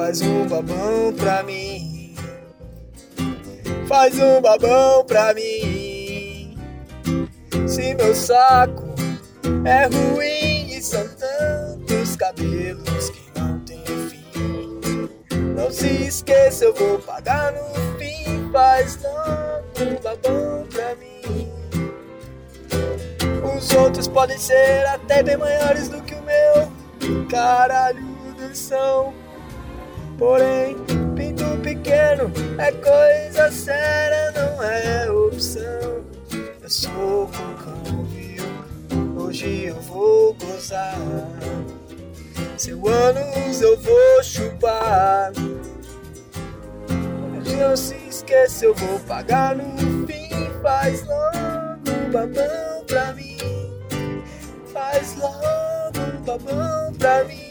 Faz um babão pra mim. Faz um babão pra mim. Se meu saco é ruim e são tantos cabelos que não tem fim. Não se esqueça, eu vou pagar no fim. Faz logo um babão pra mim. Os outros podem ser até bem maiores do que o meu. Caralho, são. Porém, pinto pequeno é coisa séria, não é opção. Eu sou cocão, viu? Hoje eu vou gozar. Seu anos eu vou chupar. Não se esqueça, eu vou pagar no fim. Faz logo um babão pra mim. Faz logo um babão pra mim.